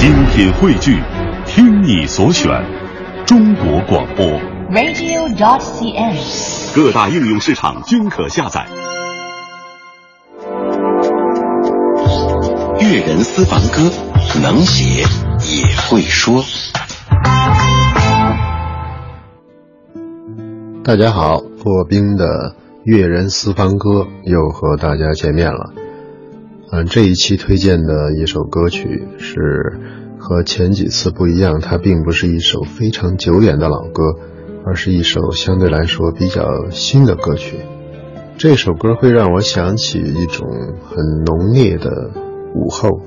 精品汇聚，听你所选，中国广播。radio.dot.cn，。各大应用市场均可下载。粤人私房歌，能写也会说。大家好，破冰的粤人私房歌又和大家见面了。嗯，这一期推荐的一首歌曲是和前几次不一样，它并不是一首非常久远的老歌，而是一首相对来说比较新的歌曲。这首歌会让我想起一种很浓烈的午后，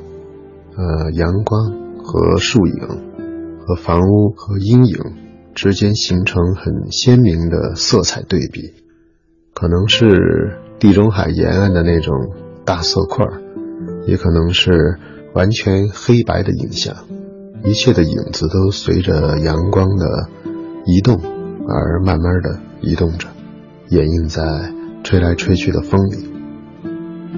呃，阳光和树影，和房屋和阴影之间形成很鲜明的色彩对比，可能是地中海沿岸的那种大色块。也可能是完全黑白的影像，一切的影子都随着阳光的移动而慢慢的移动着，掩映在吹来吹去的风里。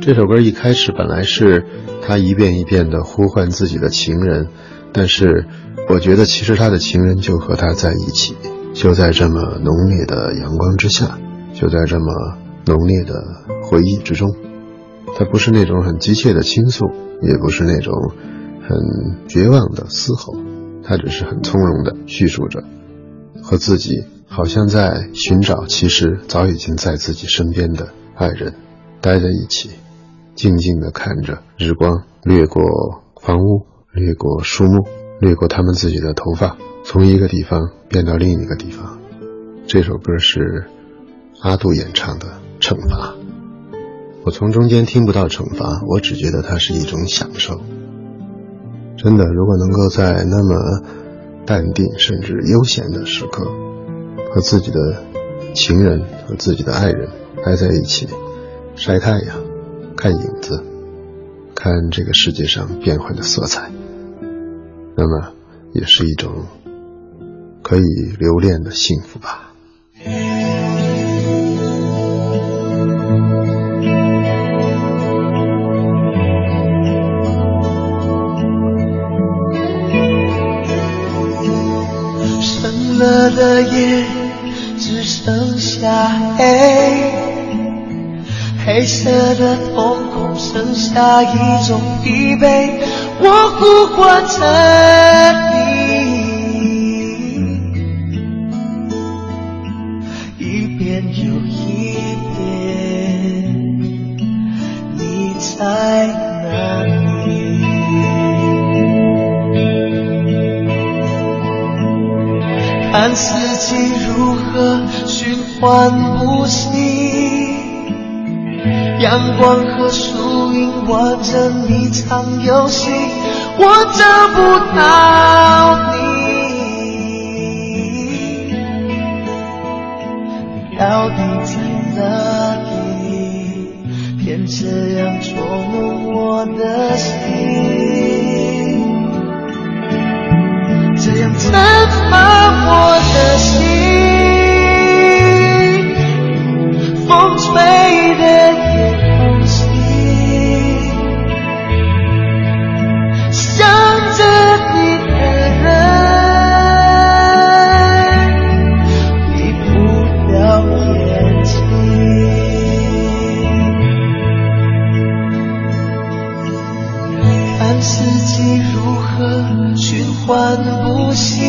这首歌一开始本来是他一遍一遍的呼唤自己的情人，但是我觉得其实他的情人就和他在一起，就在这么浓烈的阳光之下，就在这么浓烈的回忆之中。它不是那种很急切的倾诉，也不是那种很绝望的嘶吼，它只是很从容的叙述着，和自己好像在寻找，其实早已经在自己身边的爱人，待在一起，静静的看着日光掠过房屋，掠过树木，掠过他们自己的头发，从一个地方变到另一个地方。这首歌是阿杜演唱的《惩罚》。我从中间听不到惩罚，我只觉得它是一种享受。真的，如果能够在那么淡定甚至悠闲的时刻，和自己的情人和自己的爱人待在一起，晒太阳，看影子，看这个世界上变幻的色彩，那么也是一种可以留恋的幸福吧。色的夜只剩下黑，黑色的瞳孔剩下一种疲惫。我呼唤看四季如何循环不息，阳光和树影玩着一场游戏，我找不到你，你到底在哪里？偏这样捉弄我的心。这样惩罚四季如何循环不息，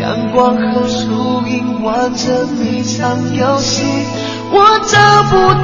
阳光和树荫玩着一场游戏，我找不到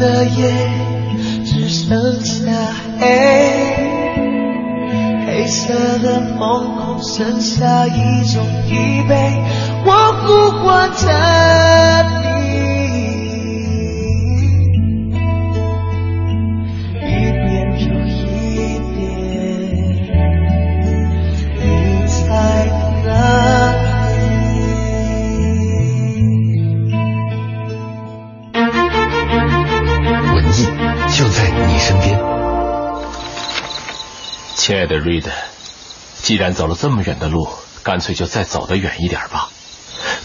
的夜只剩下黑，黑色的瞳孔剩下一种疲惫，我呼唤着亲爱的 Reed，既然走了这么远的路，干脆就再走得远一点吧。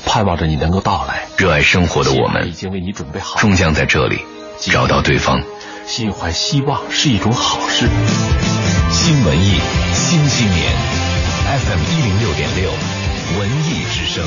盼望着你能够到来。热爱生活的我们，已经为你准备好，终将在这里找到对方。心怀希望是一种好事。新文艺新青年，FM 一零六点六，文艺之声。